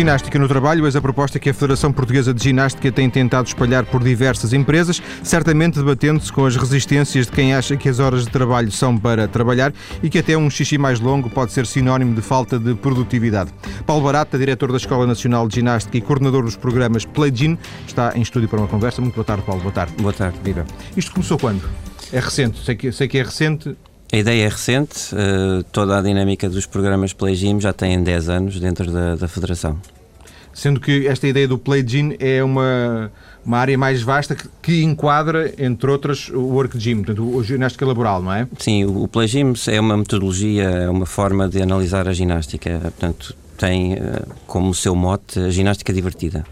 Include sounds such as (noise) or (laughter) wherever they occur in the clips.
Ginástica no trabalho, eis a proposta que a Federação Portuguesa de Ginástica tem tentado espalhar por diversas empresas, certamente debatendo-se com as resistências de quem acha que as horas de trabalho são para trabalhar e que até um xixi mais longo pode ser sinónimo de falta de produtividade. Paulo Barata, diretor da Escola Nacional de Ginástica e coordenador dos programas Play Gym, está em estúdio para uma conversa. Muito boa tarde, Paulo. Boa tarde. Boa tarde. Viva. Isto começou quando? É recente, sei que, sei que é recente, a ideia é recente, uh, toda a dinâmica dos programas Play Gym já tem 10 anos dentro da, da Federação. Sendo que esta ideia do Play Gym é uma, uma área mais vasta que, que enquadra, entre outras, o Work Gym, portanto, o ginástica laboral, não é? Sim, o, o Play Gym é uma metodologia, é uma forma de analisar a ginástica. Portanto, tem uh, como seu mote a ginástica divertida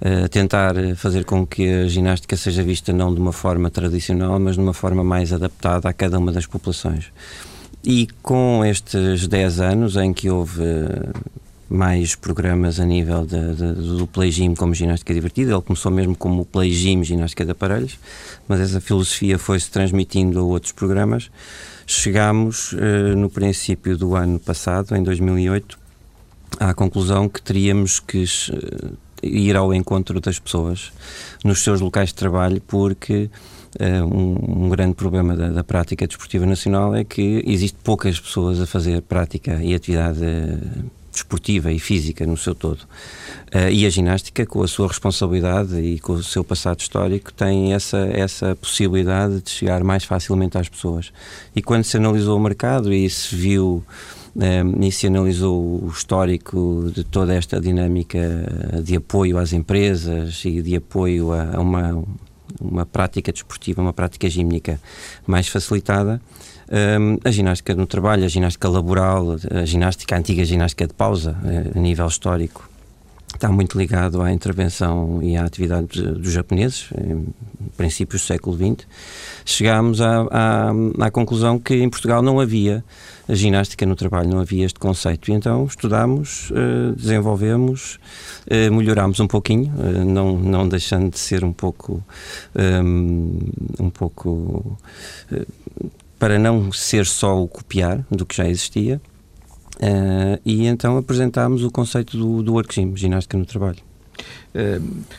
uh, tentar fazer com que a ginástica seja vista não de uma forma tradicional, mas de uma forma mais adaptada a cada uma das populações. E com estes 10 anos em que houve eh, mais programas a nível de, de, do Play Gym como ginástica divertida. Ele começou mesmo como Play Gym, ginástica de aparelhos, mas essa filosofia foi-se transmitindo a outros programas. Chegámos, eh, no princípio do ano passado, em 2008, à conclusão que teríamos que ir ao encontro das pessoas nos seus locais de trabalho, porque uh, um, um, grande problema da, da, prática desportiva nacional é que existe poucas pessoas a fazer prática e atividade desportiva e física no seu todo. Uh, e a ginástica, com a sua responsabilidade e com o seu passado histórico, tem essa, essa possibilidade de chegar mais facilmente às pessoas. E quando se analisou o mercado e se viu e se analisou o histórico de toda esta dinâmica de apoio às empresas e de apoio a, uma, uma prática desportiva, uma prática gímnica mais facilitada. Um, a ginástica no trabalho, a ginástica laboral, a ginástica, a antiga ginástica de pausa, eh, a nível histórico, está muito ligado à intervenção e à atividade dos japoneses, em princípios do século XX. Chegámos à, à, à conclusão que em Portugal não havia a ginástica no trabalho, não havia este conceito. E então estudámos, uh, desenvolvemos, uh, melhorámos um pouquinho, uh, não, não deixando de ser um pouco. Um, um pouco. para não ser só o copiar do que já existia. e então apresentámos o conceito do, do work gym, ginástica no trabalho.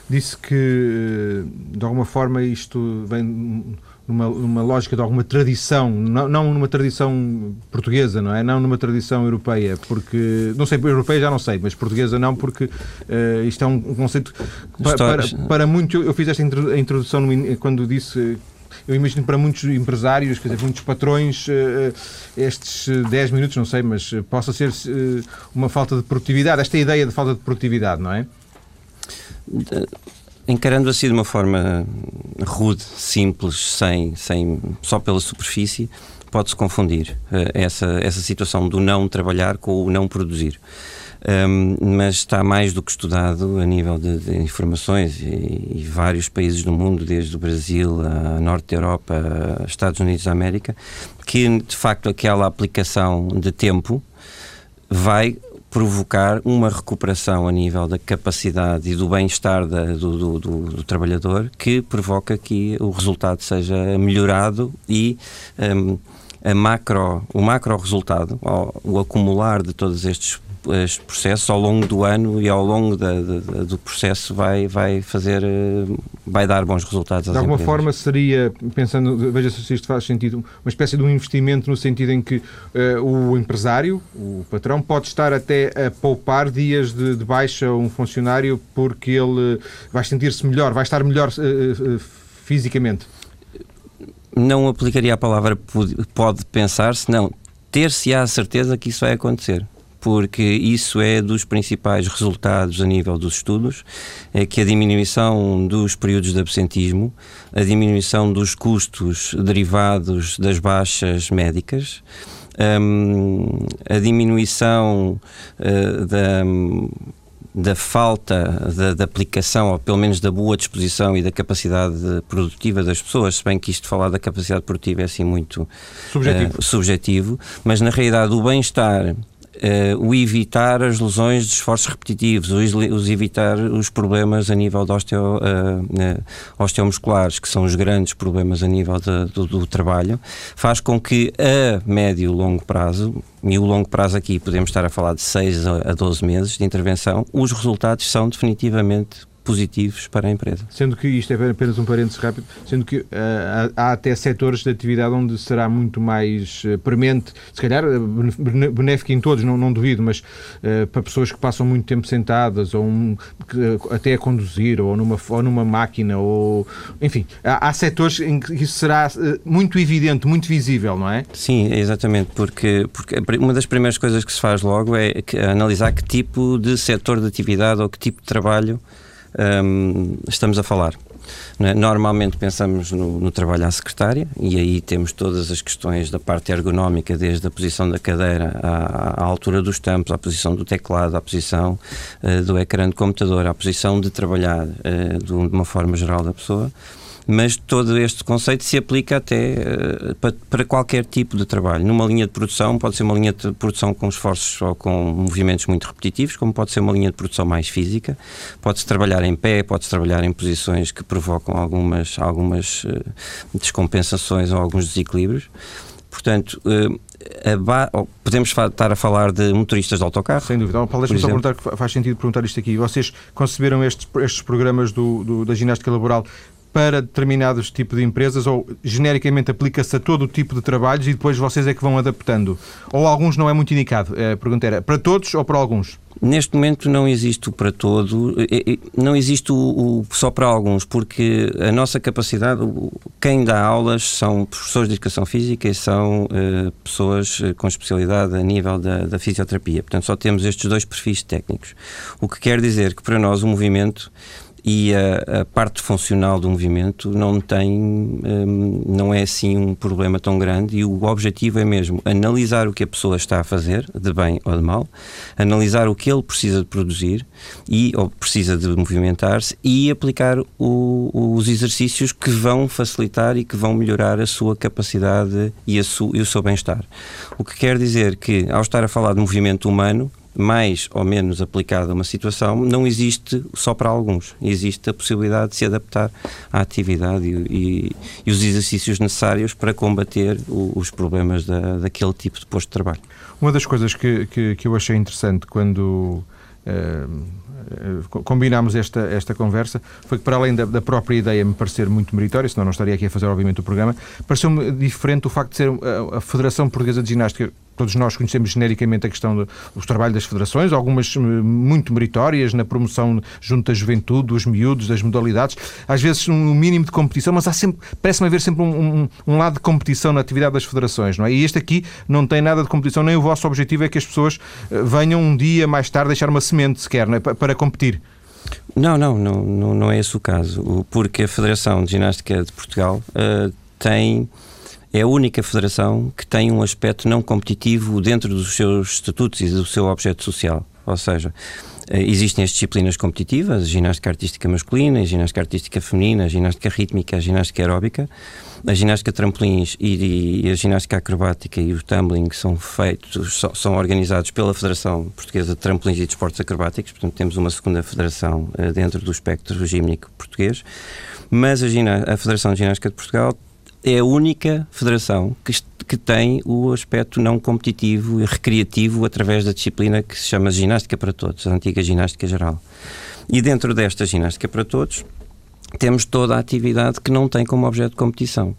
disse que, de alguma forma, isto vem numa, numa lógica de alguma tradição, não, não numa tradição portuguesa, não é? Não numa tradição europeia, porque, não sei, europeia já não sei, mas portuguesa não, porque uh, isto é um, um conceito para, para muito, eu fiz esta introdução no, quando disse eu imagino para muitos empresários, quer dizer, muitos patrões, eh, eh, estes 10 minutos, não sei, mas possa ser uma falta de produtividade, esta ideia de falta de produtividade, não é? Encarando assim de uma forma rude, simples, sem, sem só pela superfície, pode-se confundir uh, essa, essa situação do não trabalhar com o não produzir. Um, mas está mais do que estudado a nível de, de informações e, e, vários países do mundo, desde o Brasil a Norte da Europa, a Estados Unidos da América, que de facto aquela aplicação de tempo vai provocar uma recuperação a nível da capacidade e do bem-estar do, do, do, do, trabalhador que provoca que o resultado seja melhorado e um, a macro, o macro resultado, o acumular de todos estes este processo ao longo do ano e ao longo da, da, do processo vai, vai fazer, eh, vai dar bons resultados. De alguma empresas. forma seria, pensando, veja se isto faz sentido, uma espécie de um investimento no sentido em que uh, o empresário, o patrão, pode estar até a poupar dias de, de baixa a um funcionário porque ele vai sentir-se melhor, vai estar melhor uh, uh, fisicamente. Não aplicaria a palavra pode, pensar, senão ter-se á certeza que isso vai acontecer porque isso é dos principais resultados a nível dos estudos, é que a diminuição dos períodos de absentismo, a diminuição dos custos derivados das baixas médicas, um, a diminuição uh, da da falta de, de, aplicação, ou pelo menos da boa disposição e da capacidade produtiva das pessoas, se bem que isto falar da capacidade produtiva é assim muito subjetivo, uh, subjetivo mas na realidade o bem-estar uh, o evitar as lesões de esforços repetitivos, os, os evitar os problemas a nível de osteo, uh, uh, osteomusculares, que são os grandes problemas a nível de, do, do, trabalho, faz com que a médio e longo prazo, e o longo prazo aqui podemos estar a falar de 6 a 12 meses de intervenção, os resultados são definitivamente positivos para a empresa. Sendo que isto é apenas um parênteses rápido, sendo que uh, há até setores de atividade onde será muito mais uh, premente, se calhar uh, benéfico em todos, não, não duvido, mas uh, para pessoas que passam muito tempo sentadas ou um, que, até a conduzir ou numa, ou numa máquina ou enfim, há, há setores em que isso será muito evidente, muito visível, não é? Sim, exatamente, porque, porque uma das primeiras coisas que se faz logo é analisar que tipo de setor de atividade ou que tipo de trabalho um, estamos a falar. É? Normalmente pensamos no, no, trabalho à secretária e aí temos todas as questões da parte ergonómica, desde a posição da cadeira à, à altura dos tampos, à posição do teclado, à posição uh, do ecrã de computador, à posição de trabalhar uh, de uma forma geral da pessoa mas todo este conceito se aplica até uh, para, para, qualquer tipo de trabalho. Numa linha de produção, pode ser uma linha de produção com esforços ou com movimentos muito repetitivos, como pode ser uma linha de produção mais física. Pode-se trabalhar em pé, pode-se trabalhar em posições que provocam algumas, algumas uh, descompensações ou alguns desequilíbrios. Portanto, uh, podemos estar a falar de motoristas de autocarro? Sem dúvida. Paulo, deixa-me só perguntar, faz sentido perguntar isto aqui. Vocês conceberam estes, estes programas do, do, da ginástica laboral para determinados tipos de empresas ou genericamente aplica-se a todo o tipo de trabalhos e depois vocês é que vão adaptando? Ou alguns não é muito indicado? A pergunta era para todos ou para alguns? Neste momento não existe o para todo, não existe o, só para alguns, porque a nossa capacidade, quem dá aulas são professores de educação física e são uh, pessoas eh, com especialidade a nível da, da, fisioterapia. Portanto, só temos estes dois perfis técnicos. O que quer dizer que para nós o movimento e a, a, parte funcional do movimento não tem, um, não é assim um problema tão grande e o objetivo é mesmo analisar o que a pessoa está a fazer, de bem ou de mal, analisar o que ele precisa de produzir e ou precisa de movimentar-se e aplicar o, os exercícios que vão facilitar e que vão melhorar a sua capacidade e, a su, e o seu bem-estar. O que quer dizer que, ao estar a falar de movimento humano, mais ou menos aplicada a uma situação não existe só para alguns. Existe a possibilidade de se adaptar à atividade e, e, e os exercícios necessários para combater o, os problemas da, daquele tipo de posto de trabalho. Uma das coisas que, que, que eu achei interessante quando. Uh, combinámos esta, esta conversa foi que, para além da, da, própria ideia me parecer muito meritória, senão não estaria aqui a fazer, obviamente, o programa, pareceu-me diferente o facto de ser a, a Federação Portuguesa de Ginástica todos nós conhecemos genericamente a questão do trabalho das federações, algumas eh, muito meritórias na promoção junto da juventude, dos miúdos, das modalidades, às vezes um mínimo de competição, mas há sempre, parece-me haver sempre um, um, um, lado de competição na atividade das federações, não é? E este aqui não tem nada de competição, nem o vosso objetivo é que as pessoas eh, venham um dia mais tarde deixar uma semente sequer é? para competir. Não, não, não, não, não é esse o caso, porque a Federação de Ginástica de Portugal uh, tem é a única federação que tem um aspecto não competitivo dentro dos seus estatutos e do seu objeto social. Ou seja, eh, existem as disciplinas competitivas, a ginástica artística masculina, a ginástica artística feminina, a ginástica rítmica, a ginástica aeróbica, a ginástica trampolins e, e, a ginástica acrobática e o tumbling são feitos, são organizados pela Federação Portuguesa de Trampolins e de Esportes Acrobáticos, portanto temos uma segunda federação uh, dentro do espectro gímnico português, mas a, a Federação de Ginástica de Portugal é a única federação que, que tem o aspecto não competitivo e recreativo através da disciplina que se chama Ginástica para Todos, a antiga Ginástica Geral. E dentro desta Ginástica para Todos, temos toda a atividade que não tem como objeto de competição.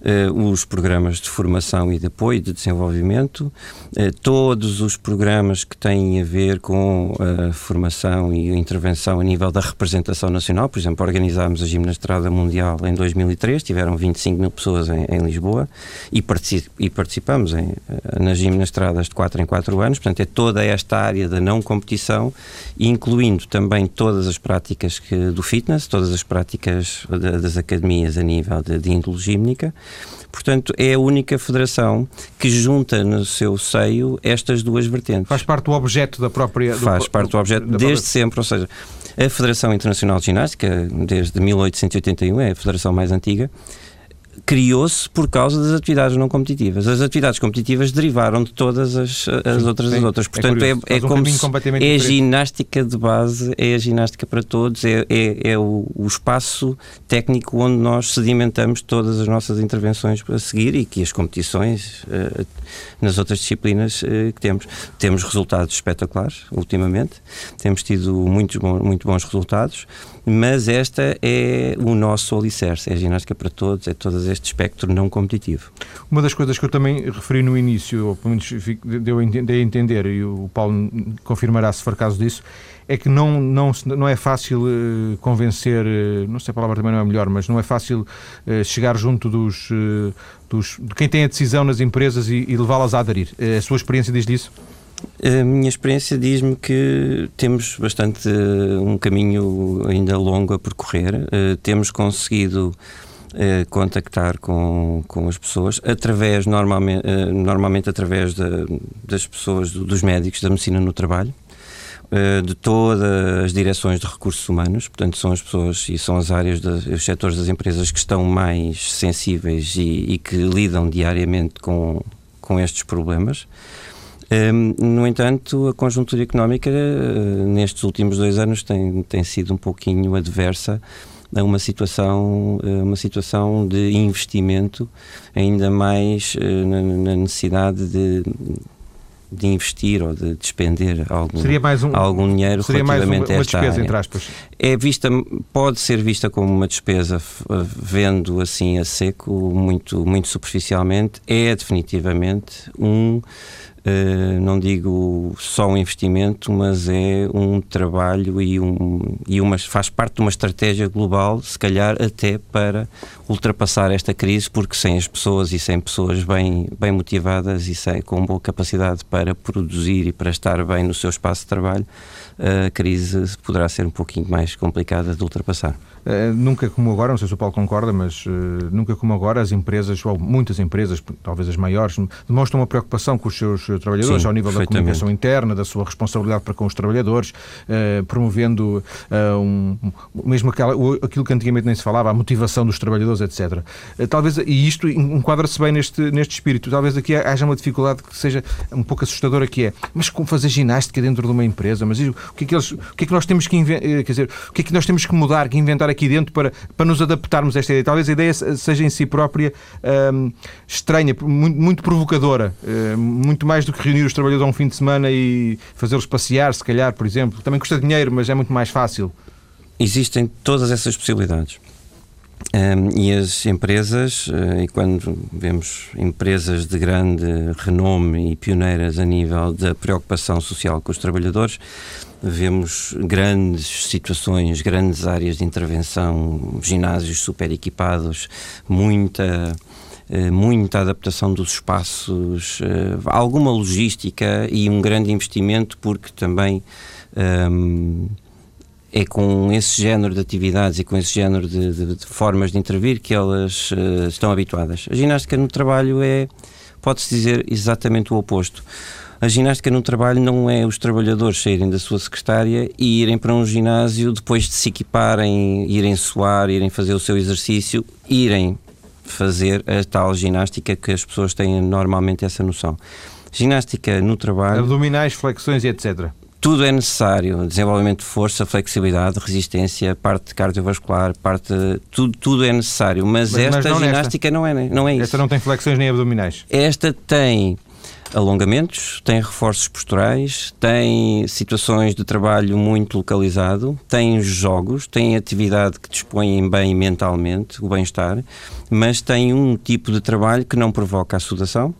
Uh, os programas de formação e de apoio de desenvolvimento, uh, todos os programas que têm a ver com a formação e intervenção a nível da representação nacional, por exemplo, organizámos a Gimnastrada Mundial em 2003, tiveram 25 mil pessoas em, em Lisboa e, particip, e participamos em, eh, nas Gimnastradas de 4 em 4 anos, portanto é toda esta área da não competição, incluindo também todas as práticas que, do fitness, todas as práticas práticas das academias a nível de, de índole gímnica. Portanto, é a única federação que junta no seu seio estas duas vertentes. Faz parte do objeto da própria. Do, Faz parte do objeto desde própria... sempre, ou seja, a Federação Internacional de Ginástica, desde 1881, é a federação mais antiga, criou-se por causa das atividades não competitivas. As atividades competitivas derivaram de todas as, as sim, outras sim. as outras. É Portanto, é, é, é como se, é a ginástica de base, é a ginástica para todos, é, é, é o, o, espaço técnico onde nós sedimentamos todas as nossas intervenções a seguir e que as competições uh, nas outras disciplinas uh, que temos. Temos resultados espetaculares, ultimamente, temos tido muitos bons, muito bons resultados mas esta é o nosso alicerce, é a ginástica para todos, é todo este espectro não competitivo. Uma das coisas que eu também referi no início, ou pelo menos deu a entender, e o Paulo confirmará se for caso disso, é que não, não, não é fácil uh, convencer, uh, não sei a palavra também não é melhor, mas não é fácil uh, chegar junto dos, dos, de quem tem a decisão nas empresas e, e levá-las a aderir. a sua experiência diz disso? A minha experiência diz-me que temos bastante um caminho ainda longo a percorrer. Temos conseguido uh, contactar com, com as pessoas através normalmente, uh, normalmente através das pessoas dos médicos da medicina no trabalho de todas as direções de recursos humanos, portanto são as pessoas e são as áreas, de, os setores das empresas que estão mais sensíveis e, e que lidam diariamente com, com estes problemas. Um, no entanto, a conjuntura económica uh, nestes últimos dois anos tem, tem sido um pouquinho adversa a uma situação, uh, uma situação de investimento ainda mais uh, na, necessidade de, de investir ou de despender algum, um, algum dinheiro seria relativamente mais uma, uma despesa, entre aspas. É vista, pode ser vista como uma despesa vendo assim a seco, muito, muito superficialmente, é definitivamente um não digo só um investimento, mas é um trabalho e, um, e uma, faz parte de uma estratégia global, se calhar até para ultrapassar esta crise, porque sem as pessoas e sem pessoas bem, bem motivadas e sem, com boa capacidade para produzir e para estar bem no seu espaço de trabalho, a crise poderá ser um pouquinho mais complicada de ultrapassar. Uh, nunca como agora, não sei se o Paulo concorda, mas uh, nunca como agora as empresas, ou muitas empresas, talvez as maiores, demonstram uma preocupação com os seus trabalhadores, Sim, ao nível da comunicação interna, da sua responsabilidade para com os trabalhadores, uh, promovendo um, mesmo aquela, aquilo que antigamente nem se falava, a motivação dos trabalhadores, etc. talvez, e isto enquadra-se bem neste, neste espírito, talvez aqui haja uma dificuldade que seja um pouco assustadora, que é, mas como fazer ginástica dentro de uma empresa? Mas o que é que, eles, o que, é que nós temos que quer dizer, o que é que nós temos que mudar, que inventar aqui dentro para, para nos adaptarmos a esta ideia. Talvez a ideia seja em si própria um, estranha, muito, muito provocadora, uh, muito mais do que reunir os trabalhadores a um fim de semana e fazê-los passear, se calhar, por exemplo. Também custa dinheiro, mas é muito mais fácil. Existem todas essas possibilidades. Um, e as empresas, uh, e quando vemos empresas de grande renome e pioneiras a nível da preocupação social com os trabalhadores, vemos grandes situações, grandes áreas de intervenção, ginásios super equipados, muita eh, muita adaptação dos espaços, eh, alguma logística e um grande investimento, porque também um, é com esse género de atividades e com esse género de, de, de formas de intervir que elas uh, estão habituadas. A ginástica no trabalho é, pode-se dizer, exatamente o oposto. A ginástica no trabalho não é os trabalhadores saírem da sua secretária e irem para um ginásio depois de se equiparem, irem suar, irem fazer o seu exercício, irem fazer a tal ginástica que as pessoas têm normalmente essa noção. Ginástica no trabalho. Abdominais, flexões e etc. Tudo é necessário, desenvolvimento de força, flexibilidade, resistência, parte cardiovascular, parte tudo, tudo é necessário, mas, mas esta mas não ginástica não é, não é isso. Esta não tem flexões nem abdominais. Esta tem alongamentos, tem reforços posturais, tem situações de trabalho muito localizado, tem jogos, tem atividade que dispõem bem mentalmente, o bem-estar, mas tem um tipo de trabalho que não provoca a sudação,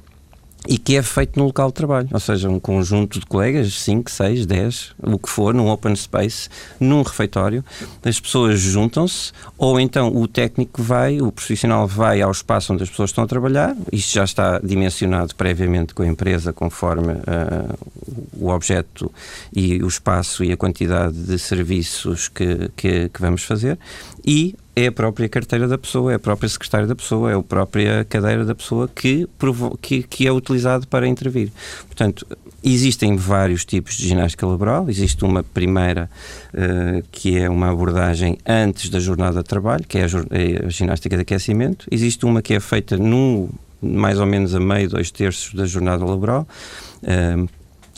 e que é feito no local de trabalho, ou seja, um conjunto de colegas, 5, 6, 10, o que for, num open space, num refeitório, as pessoas juntam-se, ou então o técnico vai, o profissional vai ao espaço onde as pessoas estão a trabalhar, isto já está dimensionado previamente com a empresa, conforme uh, o objeto e o espaço e a quantidade de serviços que, que, que vamos fazer, e é a própria carteira da pessoa, é a própria secretária da pessoa, é a própria cadeira da pessoa que, que, que é utilizado para intervir. Portanto, existem vários tipos de ginástica laboral. Existe uma primeira uh, que é uma abordagem antes da jornada de trabalho, que é a, é a ginástica de aquecimento. Existe uma que é feita no mais ou menos a meio, dois terços da jornada laboral. Uh,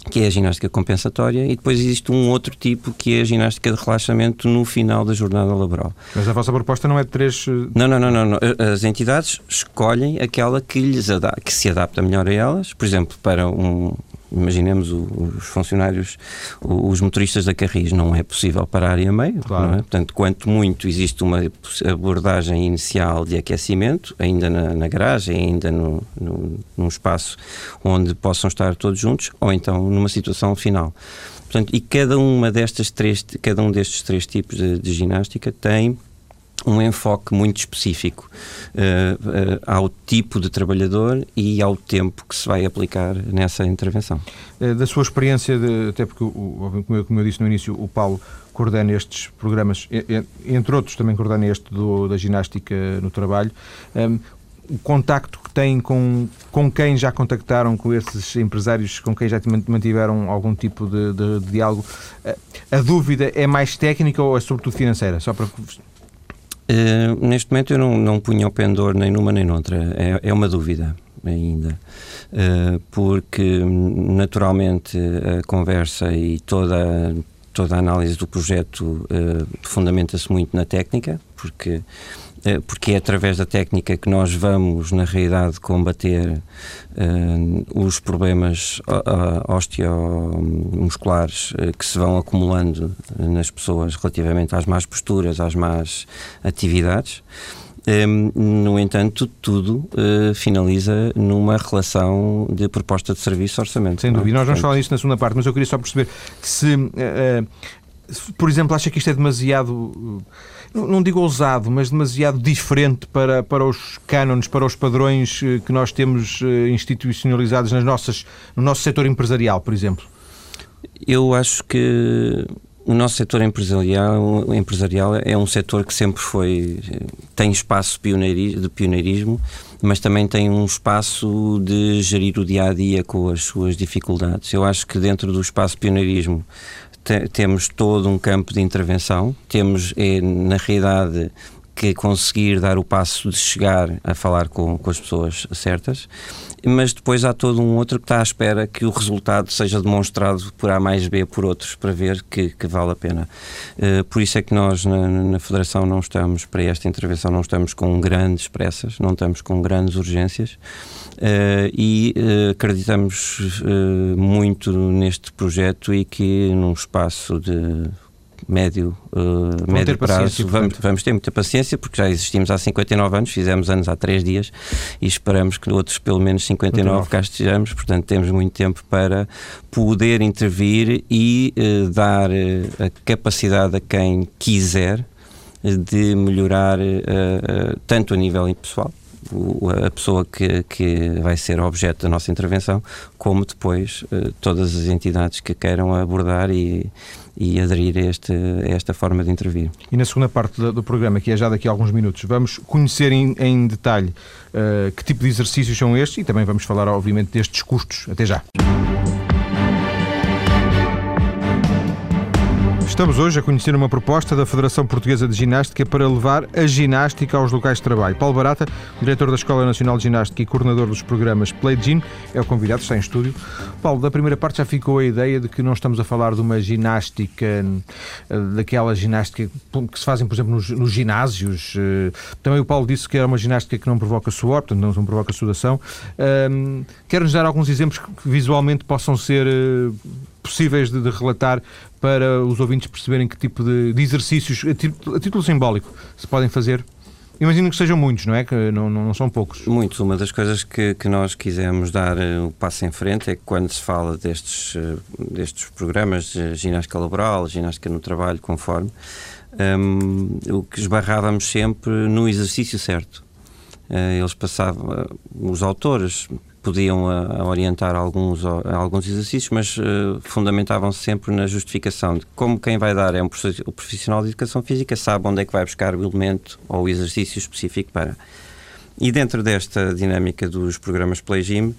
que é a ginástica compensatória, e depois existe um outro tipo que é a ginástica de relaxamento no final da jornada laboral. Mas a vossa proposta não é de três. Eh, não, não, não, não. não. As entidades escolhem aquela que, lhes que se adapta melhor a elas. Por exemplo, para um, imaginemos os funcionários, os motoristas da Carris, não é possível pararem a meio, claro. é? Portanto, quanto muito existe uma abordagem inicial de aquecimento, ainda na, na garagem, ainda no, no, num espaço onde possam estar todos juntos, ou então numa situação final. Portanto, e cada uma destas três, cada um destes três tipos de, de ginástica tem um enfoque muito específico uh, uh, ao tipo de trabalhador e ao tempo que se vai aplicar nessa intervenção. Uh, da sua experiência, de, até porque, o, como, eu, como eu disse no início, o Paulo coordena estes programas, entre outros também coordena este do, da ginástica no trabalho. Um, ehm, o contacto que têm com, com quem já contactaram, com esses empresários com quem já mantiveram algum tipo de, de, de diálogo, a dúvida é mais técnica ou é sobretudo financeira? Só para Uh, neste momento eu não, não punha o pendor nem numa nem noutra. É, é uma dúvida ainda. Uh, porque naturalmente a conversa e toda, toda a análise do projeto uh, fundamenta-se muito na técnica, porque eh, porque é através da técnica que nós vamos, na realidade, combater uh, os problemas osteomusculares uh, que se vão acumulando nas pessoas relativamente às más posturas, às más atividades. Um, ehm, no entanto, tudo uh, finaliza numa relação de proposta de serviço-orçamento. Sem dúvida. Nós vamos falar disso na segunda parte, mas eu queria só perceber se, uh, por exemplo, acha que isto é demasiado não digo ousado, mas demasiado diferente para, para os cânones, para os padrões eh, que nós temos eh, institucionalizados nas nossas, no nosso setor empresarial, por exemplo? Eu acho que o nosso setor empresarial, empresarial é um setor que sempre foi tem espaço de pioneirismo, mas também tem um espaço de gerir o dia a dia com as suas dificuldades. Eu acho que dentro do espaço pioneirismo te, temos todo um campo de intervenção, temos, é, na realidade, que conseguir dar o passo de chegar a falar com, com as pessoas certas, mas depois há todo um outro que está à espera que o resultado seja demonstrado por A mais B por outros, para ver que, que vale a pena. Uh, por isso é que nós na, na, Federação não estamos, para esta intervenção, não estamos com grandes pressas, não estamos com grandes urgências. Uh, e uh, acreditamos uh, muito neste projeto e que num espaço de médio, uh, médio prazo vamos, vamos, ter muita paciência porque já existimos há 59 anos, fizemos anos há 3 dias e esperamos que outros pelo menos 59 cá estejamos, portanto temos muito tempo para poder intervir e uh, dar uh, a capacidade a quem quiser de melhorar tanto a nível pessoal a pessoa que, que vai ser objeto da nossa intervenção, como depois uh, todas as entidades que queiram abordar e, e aderir a, este, a esta forma de intervir. E na segunda parte do, do programa, que é já daqui a alguns minutos, vamos conhecer em, em detalhe uh, que tipo de exercícios são estes e também vamos falar, obviamente, destes custos. Até já. Estamos hoje a conhecer uma proposta da Federação Portuguesa de Ginástica para levar a ginástica aos locais de trabalho. Paulo Barata, diretor da Escola Nacional de Ginástica e coordenador dos programas Play Gym, é o convidado, está em estúdio. Paulo, da primeira parte já ficou a ideia de que não estamos a falar de uma ginástica, eh, daquela ginástica que se fazem, por exemplo, nos, nos ginásios. Eh, também o Paulo disse que era uma ginástica que não provoca suor, portanto não, provoca sudação. Quer-nos dar alguns exemplos que visualmente possam ser eh, possíveis de, de, relatar para os ouvintes perceberem que tipo de, de exercícios, a título, a título, simbólico, se podem fazer? Imagino que sejam muitos, não é? Que não, não, não são poucos. Muitos. Uma das coisas que, que nós quisemos dar uh, o passo em frente é que quando se fala destes, uh, destes programas de ginástica laboral, ginástica no trabalho, conforme, um, o que esbarrávamos sempre no exercício certo. Eles passavam, os autores podiam a orientar alguns, alguns exercícios, mas uh, fundamentavam-se sempre na justificação de como quem vai dar é um o profissional de educação física, sabe onde é que vai buscar o elemento ou o exercício específico para. E dentro desta dinâmica dos programas Play Gym,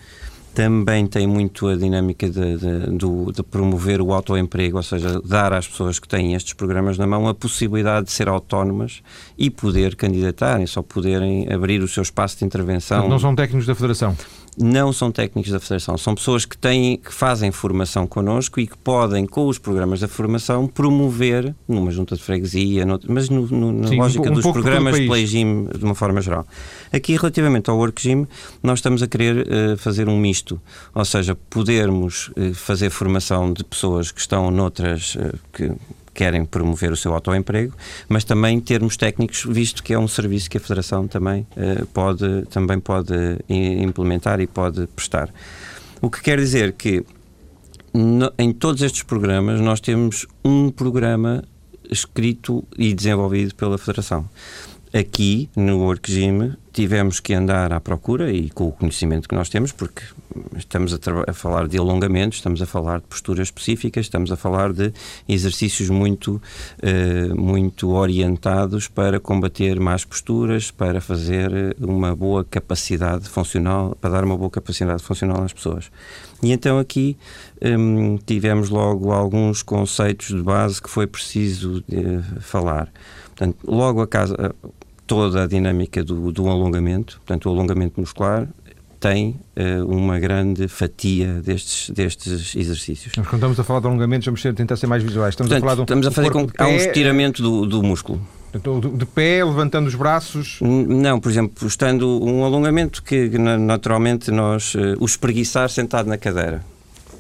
também tem muito a dinâmica de, de, de, de, promover o autoemprego, ou seja, dar às pessoas que têm estes programas na mão a possibilidade de ser autónomas e poder candidatarem, só poderem abrir o seu espaço de intervenção. Não são técnicos da Federação? Não são técnicos da Federação, são pessoas que têm, que fazem formação connosco e que podem, com os programas da formação, promover numa junta de freguesia, no, mas no, no, na Sim, lógica um, dos programas de Play Gym de uma forma geral. Aqui, relativamente ao Work Gym, nós estamos a querer uh, fazer um misto, ou seja, podermos uh, fazer formação de pessoas que estão noutras, uh, que querem promover o seu autoemprego, mas também termos técnicos, visto que é um serviço que a Federação também, uh, pode, também pode implementar e pode prestar. O que quer dizer que no, em todos estes programas nós temos um programa escrito e desenvolvido pela Federação. Aqui, no Gym, tivemos que andar à procura e com o conhecimento que nós temos, porque estamos a, a, falar de alongamentos, estamos a falar de posturas específicas, estamos a falar de exercícios muito, uh, muito orientados para combater más posturas, para fazer uma boa capacidade funcional, para dar uma boa capacidade funcional às pessoas. E então aqui um, tivemos logo alguns conceitos de base que foi preciso uh, falar. Portanto, logo a casa, toda a dinâmica do, do alongamento, portanto, o alongamento muscular tem uh, uma grande fatia destes, destes exercícios. Mas quando estamos a falar de alongamentos, vamos tentar ser mais visuais. Estamos portanto, a falar de um, estamos a fazer com que há um estiramento do, do músculo. De pé, levantando os braços? Não, por exemplo, estando um alongamento que naturalmente nós. Uh, o espreguiçar sentado na cadeira.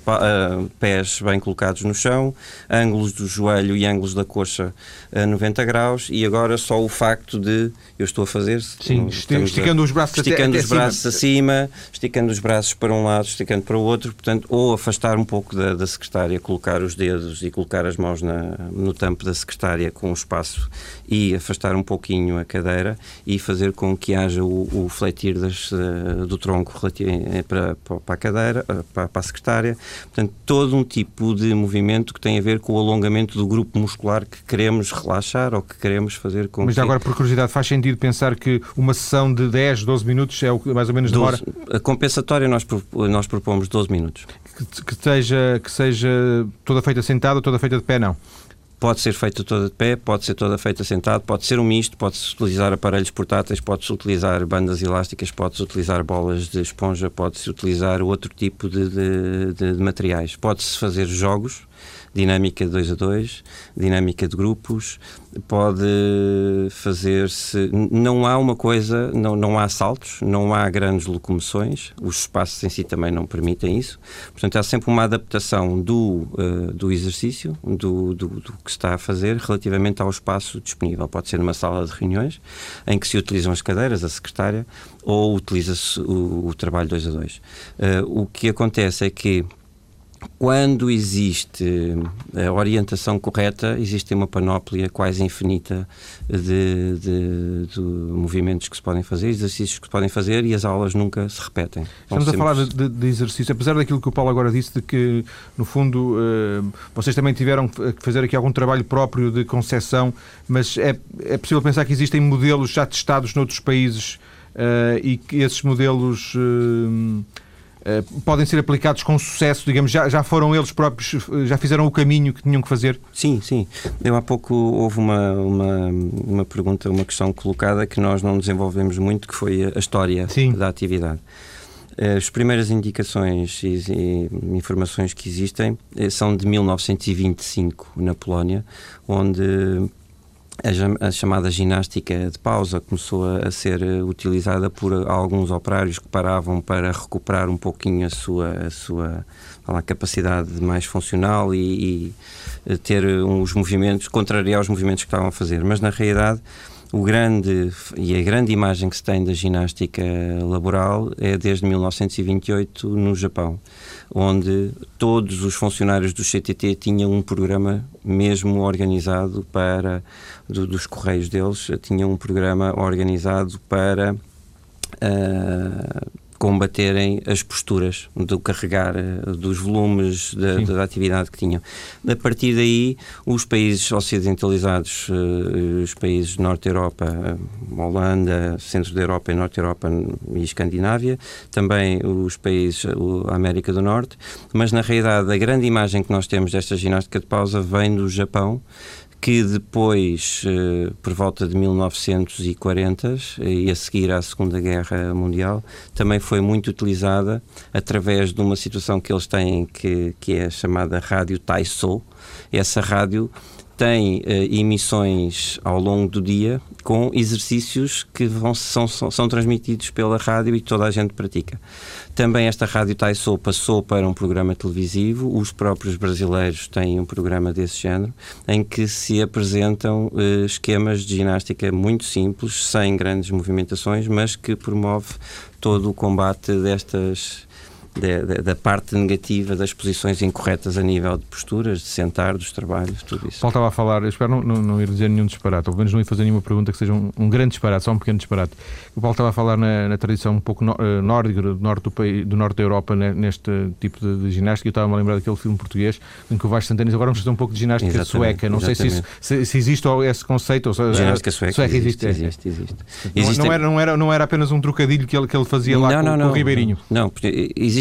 Uh, pés bem colocados no chão, ângulos do joelho e ângulos da coxa a 90 graus e agora só o facto de eu estou a fazer Sim, esticando a, os braços esticando até, os braços acima. esticando os braços para um lado, esticando para o outro, portanto, ou afastar um pouco da, da secretária, colocar os dedos e colocar as mãos na, no tampo da secretária com o espaço e afastar um pouquinho a cadeira e fazer com que haja o, o fletir das, uh, do tronco eh, para, para a cadeira, para, para a secretária, portanto, todo um tipo de movimento que tem a ver com o alongamento do grupo muscular que queremos relaxar ou que queremos fazer com Mas que... agora, por curiosidade, faz sentido pensar que uma sessão de 10, 12 minutos é o mais ou menos demora? 12, a compensatória nós, nós propomos 12 minutos. Que, que, seja, que seja toda feita sentada ou toda feita de pé, não? Pode ser feita toda de pé, pode ser toda feita sentado, pode ser um misto, pode-se utilizar aparelhos portáteis, pode-se utilizar bandas elásticas, pode-se utilizar bolas de esponja, pode-se utilizar outro tipo de, de, de, de materiais. Pode-se fazer jogos, dinâmica de 2 a 2, dinâmica de grupos, pode fazer-se. Não há uma coisa, não, não há saltos, não há grandes locomoções, os espaços em si também não permitem isso. Portanto, há sempre uma adaptação do, uh, do exercício, do, do, do, que está a fazer, relativamente ao espaço disponível. Pode ser numa sala de reuniões, em que se utilizam as cadeiras, a secretária, ou utiliza-se o, o, trabalho 2 a 2. Uh, o que acontece é que quando existe a orientação correta, existe uma panóplia quase infinita de, de, de, movimentos que se podem fazer, exercícios que se podem fazer e as aulas nunca se repetem. Estamos a falar de, de, exercício, apesar daquilo que o Paulo agora disse, de que, no fundo, uh, vocês também tiveram que fazer aqui algum trabalho próprio de concessão, mas é, é possível pensar que existem modelos já testados noutros países uh, e que esses modelos. Uh, eh, podem ser aplicados com sucesso, digamos, já, já foram eles próprios, já fizeram o caminho que tinham que fazer? Sim, sim. Eu há pouco houve uma, uma, uma pergunta, uma questão colocada que nós não desenvolvemos muito, que foi a história sim. da atividade. Eh, as primeiras indicações e, informações que existem eh, são de 1925, na Polónia, onde a, chamada ginástica de pausa começou a, ser eh, utilizada por alguns operários que paravam para recuperar um pouquinho a sua, a sua capacidade mais funcional e, e eh, ter uns movimentos, contrariar os movimentos que estavam a fazer. Mas na realidade o grande e a grande imagem que se tem da ginástica laboral é desde 1928 no Japão, onde todos os funcionários do CTT tinham um programa mesmo organizado para do, dos correios deles tinham um programa organizado para uh, combaterem as posturas do carregar dos volumes da, da, atividade que tinham. A partir daí, os países ocidentalizados, os países Norte Europa, Holanda, Centro da Europa e Norte Europa e Escandinávia, também os países, a América do Norte, mas na realidade a grande imagem que nós temos desta ginástica de pausa vem do Japão que depois, eh, por volta de 1940 e a seguir à Segunda Guerra Mundial, também foi muito utilizada através de uma situação que eles têm que, que é chamada Rádio Taiso. Essa rádio tem uh, emissões ao longo do dia com exercícios que vão, são, são, são, transmitidos pela rádio e toda a gente pratica. Também esta Rádio Taisou passou para um programa televisivo, os próprios brasileiros têm um programa desse género, em que se apresentam uh, esquemas de ginástica muito simples, sem grandes movimentações, mas que promove todo o combate destas da, da, parte negativa das posições incorretas a nível de posturas, de sentar, dos trabalhos, tudo isso. Paulo estava a falar, eu espero não, não, não ir dizer nenhum disparate, ou pelo menos não ir fazer nenhuma pergunta que seja um, um grande disparate, só um pequeno disparate. O Paulo estava a falar na, na tradição um pouco no, uh, nórdica, do norte do, país, do norte da Europa, né, neste tipo de, de ginástica. Eu estava-me a lembrar daquele filme português em que o Vasco Santana agora vamos fazer um pouco de ginástica exatamente, sueca. Não exatamente. sei se, isso, se, se, existe esse conceito. Ou seja, ginástica sueca, sueca existe, existe, existe, existe. Não, não, era, não, era, não era apenas um trocadilho que ele, que ele fazia lá não, com, não, com o Ribeirinho. Não,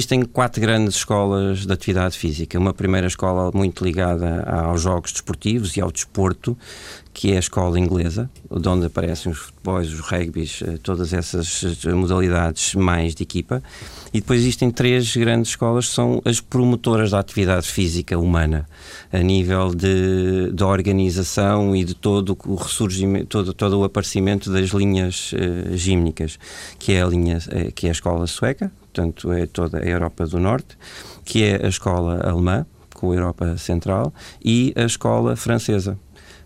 existem quatro grandes escolas de atividade física. Uma primeira escola muito ligada aos jogos desportivos e ao desporto, que é a escola inglesa, de onde aparecem os futebols, os rugbys, eh, todas essas eh, modalidades mais de equipa. E depois existem três grandes escolas que são as promotoras da atividade física humana, a nível de, de organização e de todo o ressurgimento, todo, todo o aparecimento das linhas uh, gímnicas, que é a linha, que é a escola sueca, portanto é toda a Europa do Norte, que é a escola alemã, com a Europa Central, e a escola francesa.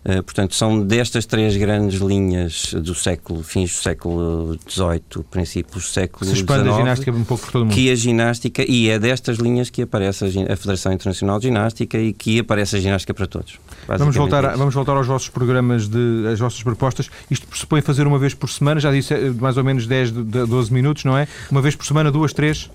Uh, portanto, são destas três grandes linhas do século, fins do século XVIII, princípios do século XIX, a ginástica um pouco por todo o mundo. que a ginástica, e é destas linhas que aparece a, a, Federação Internacional de Ginástica e que aparece a ginástica para todos. Vamos voltar, vamos voltar aos vossos programas, de, às vossas propostas. Isto pressupõe fazer uma vez por semana, já disse eh, mais ou menos 10, 12 minutos, não é? Uma vez por semana, duas, três?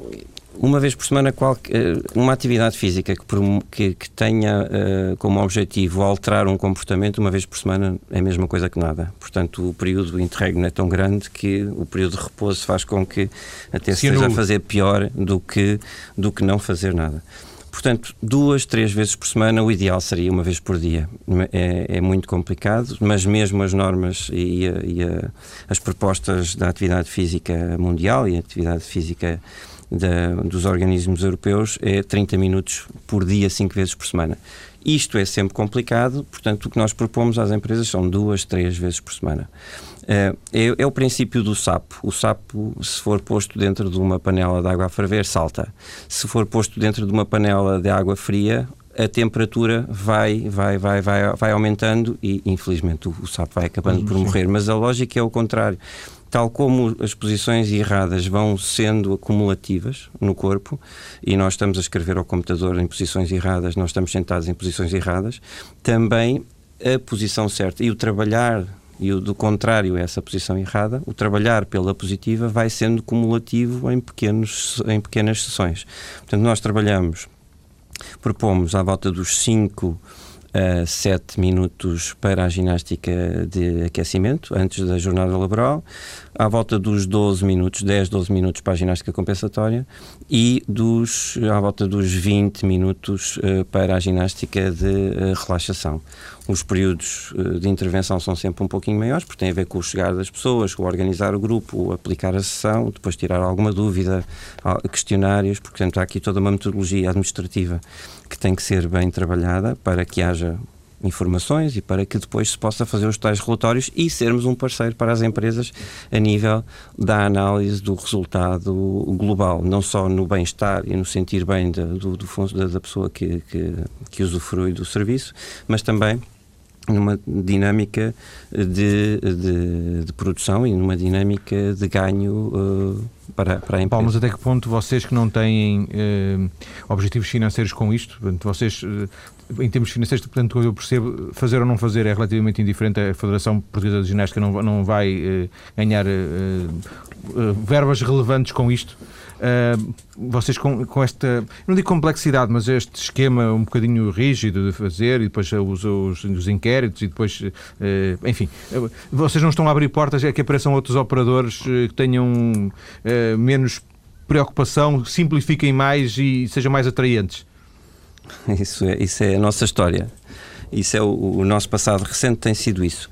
Uma vez por semana eh, uma atividade física que, que, que tenha uh, como objetivo alterar um comportamento uma vez por semana é a mesma coisa que nada. Portanto, o período de interregno é tão grande que o período de repouso faz com que até se esteja a fazer pior do que, do que não fazer nada. Portanto, duas, três vezes por semana, o ideal seria uma vez por dia. É, é muito complicado, mas mesmo as normas e, a, e a, as propostas da atividade física mundial e a atividade física da, dos organismos europeus é 30 minutos por dia, 5 vezes por semana. Isto é sempre complicado, portanto, o que nós propomos às empresas são duas, três vezes por semana. É, é, é, o princípio do sapo. O sapo, se for posto dentro de uma panela de água a ferver, salta. Se for posto dentro de uma panela de água fria, a temperatura vai, vai, vai, vai, vai aumentando e, infelizmente, o, o sapo vai acabando por morrer. Mas a lógica é o contrário tal como as posições erradas vão sendo acumulativas no corpo, e nós estamos a escrever ao computador em posições erradas, nós estamos sentados em posições erradas, também a posição certa e o trabalhar e o do contrário a essa posição errada, o trabalhar pela positiva vai sendo cumulativo em, pequenos, em pequenas sessões. Portanto, nós trabalhamos, propomos à volta dos 5 uh, 7 minutos para a ginástica de aquecimento, antes da jornada laboral, à volta dos 12 minutos, 10, 12 minutos para a ginástica compensatória e dos, à volta dos 20 minutos uh, para a ginástica de uh, relaxação. Os períodos uh, de intervenção são sempre um pouquinho maiores, porque tem a ver com o chegar das pessoas, com organizar o grupo, aplicar a sessão, depois tirar alguma dúvida, questionários, portanto, há aqui toda uma metodologia administrativa que tem que ser bem trabalhada para que haja informações e para que depois se possa fazer os tais relatórios e sermos um parceiro para as empresas a nível da análise do resultado global, não só no bem-estar e no sentir bem do, do, do da, pessoa que, que, que usufrui do serviço, mas também numa dinâmica de, de, de, produção e numa dinâmica de ganho uh, para, para a empresa. Paulo, mas até que ponto vocês que não têm eh, objetivos financeiros com isto, portanto, vocês, eh, em termos financeiros, portanto, eu percebo, fazer ou não fazer é relativamente indiferente, a Federação Portuguesa de Ginástica não, não vai eh, ganhar eh, eh, verbas relevantes com isto. Vocês com, com esta, não digo complexidade, mas este esquema um bocadinho rígido de fazer e depois os, os, os inquéritos e depois, uh, enfim, vocês não estão a abrir portas é que apareçam outros operadores que tenham menos preocupação, simplifiquem mais e sejam mais atraentes? (laughs) Isso é, isso é a nossa história. Isso é o, o nosso passado recente tem sido isso,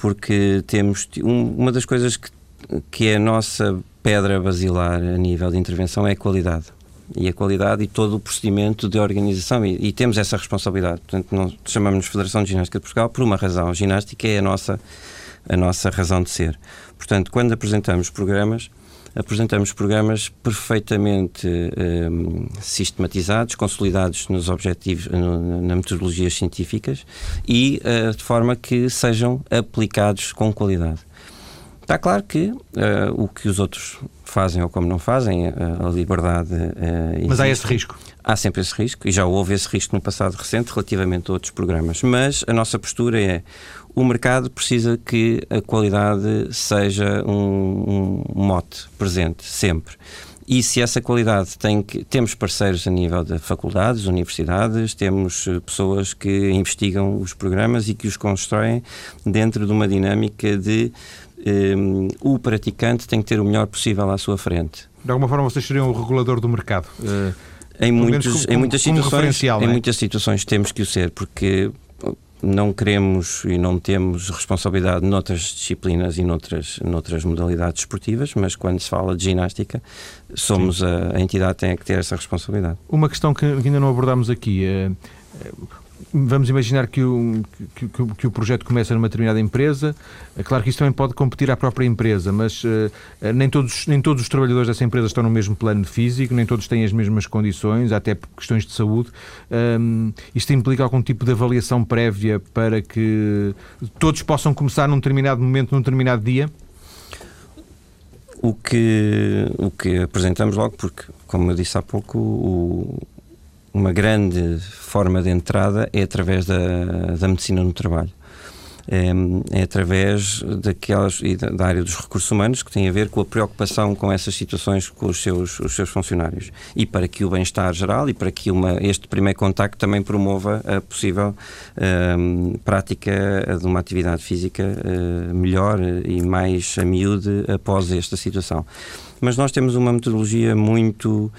porque temos um, uma das coisas que, que é a nossa pedra basilar a nível de intervenção é a qualidade. E a qualidade e todo o procedimento de organização. E, e temos essa responsabilidade. Portanto, nós chamamos-nos Federação de Ginástica de Portugal por uma razão. A ginástica é a nossa, a nossa razão de ser. Portanto, quando apresentamos programas, apresentamos programas perfeitamente um, sistematizados, consolidados nos objetivos, no, na metodologias científicas e uh, de forma que sejam aplicados com qualidade. Está claro que uh, o que os outros fazem ou como não fazem, uh, a liberdade. Uh, Mas há esse risco. Há sempre esse risco, e já houve esse risco no passado recente relativamente a outros programas. Mas a nossa postura é: o mercado precisa que a qualidade seja um, um mote presente, sempre. E se essa qualidade tem que. Temos parceiros a nível de faculdades, universidades, temos pessoas que investigam os programas e que os constroem dentro de uma dinâmica de um, o praticante tem que ter o melhor possível à sua frente. De alguma forma vocês seriam o regulador do mercado? Uh, em, muitos, como, em muitas situações, é? em muitas situações temos que o ser, porque não queremos e não temos responsabilidade noutras disciplinas e noutras, noutras modalidades esportivas, mas quando se fala de ginástica, somos a, a, entidade que tem que ter essa responsabilidade. Uma questão que ainda não abordámos aqui é Vamos imaginar que o, que, que, o projeto começa numa determinada empresa. É claro que isso também pode competir à própria empresa, mas uh, nem, todos, nem todos os trabalhadores dessa empresa estão no mesmo plano físico, nem todos têm as mesmas condições, até por questões de saúde. Um, isto implica algum tipo de avaliação prévia para que todos possam começar num determinado momento, num determinado dia? O que, o que apresentamos logo, porque, como eu disse há pouco, o, uma grande forma de entrada é através da, da medicina no trabalho. É, é, através daquelas e da área dos recursos humanos que tem a ver com a preocupação com essas situações com os seus, os seus funcionários e para que o bem-estar geral e para que uma, este primeiro contacto também promova a possível um, prática de uma atividade física uh, melhor e mais a miúde após esta situação. Mas nós temos uma metodologia muito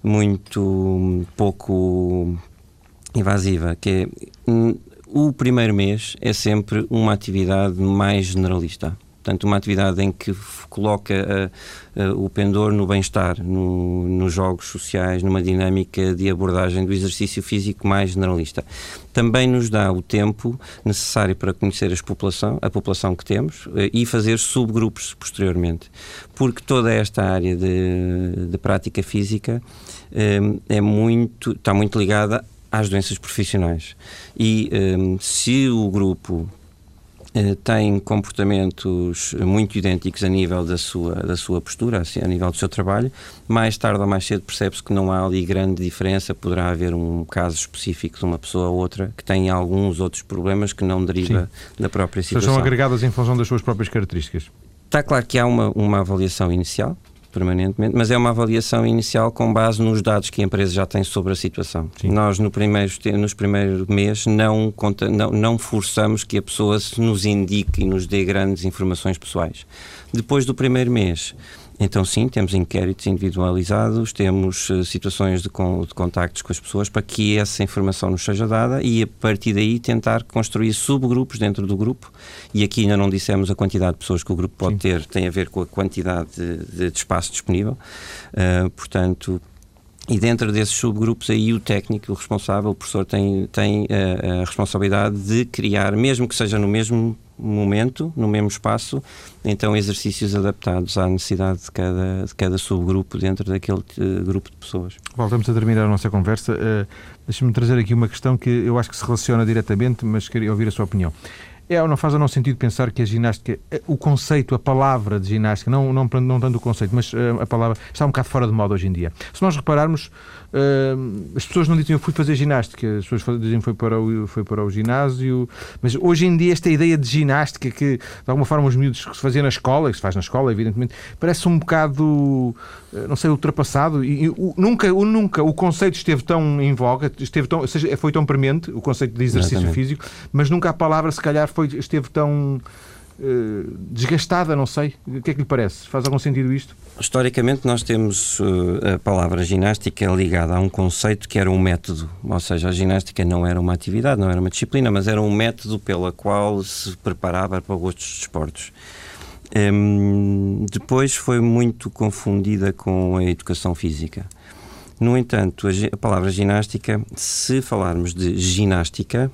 muito pouco invasiva, que é o primeiro mês é sempre uma atividade mais generalista. Portanto, uma atividade em que coloca uh, uh, o pendor no bem-estar, no, nos jogos sociais, numa dinâmica de abordagem do exercício físico mais generalista. Também nos dá o tempo necessário para conhecer a população, a população que temos uh, e fazer subgrupos posteriormente. Porque toda esta área de, de prática física é muito, está muito ligada às doenças profissionais. E um, se o grupo uh, tem comportamentos muito idênticos a nível da sua, da sua postura, assim, a nível do seu trabalho, mais tarde ou mais cedo percebe-se que não há ali grande diferença. Poderá haver um caso específico de uma pessoa ou outra que tem alguns outros problemas que não deriva Sim. da própria situação. São agregadas em função das suas próprias características. Está claro que há uma, uma avaliação inicial, permanentemente, mas é uma avaliação inicial com base nos dados que a empresa já tem sobre a situação. Sim. Nós, no primeiro, nos primeiros meses, não, não, não forçamos que a pessoa nos indique e nos dê grandes informações pessoais. Depois do primeiro mês, então, sim, temos inquéritos individualizados, temos uh, situações de, con de contactos com as pessoas para que essa informação nos seja dada e, a partir daí, tentar construir subgrupos dentro do grupo. E aqui ainda não dissemos a quantidade de pessoas que o grupo pode sim. ter, tem a ver com a quantidade de, de espaço disponível. Uh, portanto, e dentro desses subgrupos aí o técnico, o responsável, o professor tem, tem a, eh, a responsabilidade de criar, mesmo que seja no mesmo momento, no mesmo espaço, então exercícios adaptados à necessidade de cada, de cada subgrupo dentro daquele uh, grupo de pessoas. Voltamos a terminar a nossa conversa. Uh, Deixa-me trazer aqui uma questão que eu acho que se relaciona diretamente, mas queria ouvir a sua opinião. É não faz ou não sentido pensar que a ginástica, eh, o conceito, a palavra de ginástica, não, não, não tanto o conceito, mas eh, a palavra está um bocado fora de moda hoje em dia. Se nós repararmos, uh, as pessoas não dizem eu fui fazer ginástica, as pessoas dizem foi para o, foi para o ginásio, mas hoje em dia esta ideia de ginástica que de alguma forma os miúdos que se fazia na escola, que se faz na escola, evidentemente, parece um bocado, não sei, ultrapassado. E, o, nunca, o, nunca o conceito esteve tão em voga, esteve tão, seja, foi tão premente, o conceito de exercício Exatamente. físico, mas nunca a palavra se calhar foi, esteve tão desgastada, não sei. O que é que lhe parece? Faz algum sentido isto? Historicamente, nós temos uh, a palavra ginástica ligada a um conceito que era um método, ou seja, a ginástica não era uma atividade, não era uma disciplina, mas era um método pela qual se preparava para outros desportos. Um, depois foi muito confundida com a educação física. No entanto, a palavra ginástica, se falarmos de ginástica,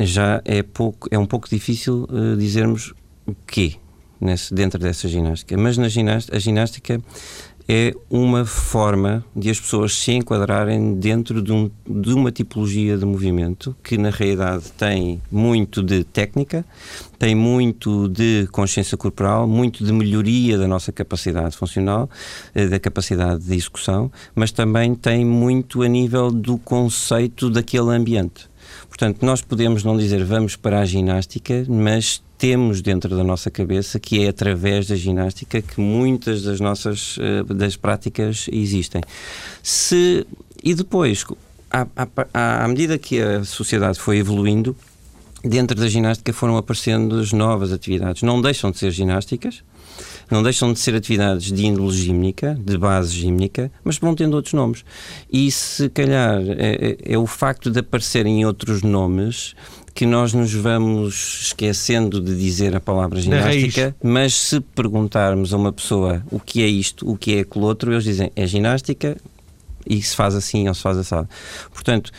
já é, pouco, é um pouco difícil uh, dizermos o quê nesse, dentro dessa ginástica. Mas na ginástica, a ginástica é uma forma de as pessoas se enquadrarem dentro de, um, de, uma tipologia de movimento que, na realidade, tem muito de técnica, tem muito de consciência corporal, muito de melhoria da nossa capacidade funcional, eh, da capacidade de execução, mas também tem muito a nível do conceito daquele ambiente. Portanto, nós podemos não dizer vamos para a ginástica, mas temos dentro da nossa cabeça que é através da ginástica que muitas das nossas eh, das práticas existem. Se, e depois, à, à, à medida que a sociedade foi evoluindo, dentro da ginástica foram aparecendo as novas atividades. Não deixam de ser ginásticas, não deixam de ser atividades de índole gímnica, de base gímnica, mas vão tendo outros nomes. E se calhar é, é, é o facto de aparecerem outros nomes que nós nos vamos esquecendo de dizer a palavra ginástica, mas se perguntarmos a uma pessoa o que é isto, o que é aquilo outro, eles dizem é ginástica e se faz assim ou se faz assado. Portanto,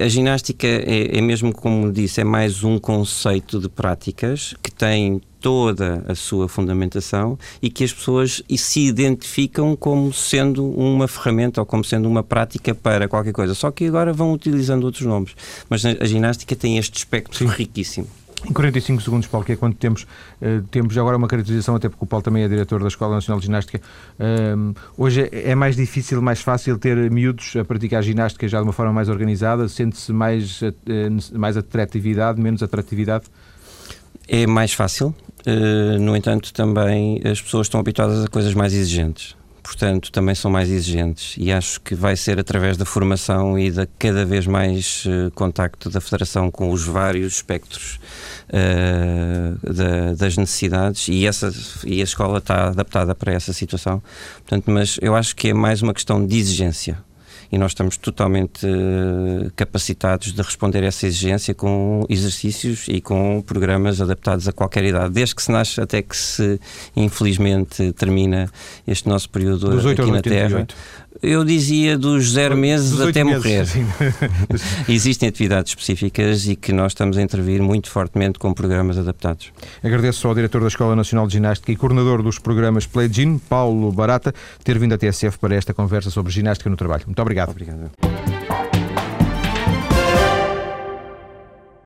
a ginástica é, é mesmo como disse, é mais um conceito de práticas que tem toda a sua fundamentação e que as pessoas se identificam como sendo uma ferramenta ou como sendo uma prática para qualquer coisa. Só que agora vão utilizando outros nomes. Mas a ginástica tem este espectro Sim. riquíssimo. Em 45 segundos, Paulo, que é quando temos, uh, temos agora uma caracterização, até porque o Paulo também é diretor da Escola Nacional de Ginástica. Uh, hoje é, é mais difícil, mais fácil ter miúdos a praticar ginástica já de uma forma mais organizada? Sente-se mais, uh, mais atratividade, menos atratividade? É mais fácil, Uh, no entanto, também as pessoas estão habituadas a coisas mais exigentes. Portanto, também são mais exigentes. E acho que vai ser através da formação e da cada vez mais uh, contacto da Federação com os vários espectros uh, da, das necessidades. E, essa, e a escola está adaptada para essa situação. Portanto, mas eu acho que é mais uma questão de exigência e nós estamos totalmente uh, capacitados de responder a essa exigência com exercícios e com programas adaptados a qualquer idade, desde que se nasce até que se, infelizmente, termina este nosso período aqui na Terra. Eu dizia dos zero meses dos até meses, morrer. (laughs) Existem atividades específicas e que nós estamos a intervir muito fortemente com programas adaptados. Agradeço ao diretor da Escola Nacional de Ginástica e coordenador dos programas Play Gym, Paulo Barata, ter vindo à TSF para esta conversa sobre ginástica no trabalho. Muito obrigado. Obrigado.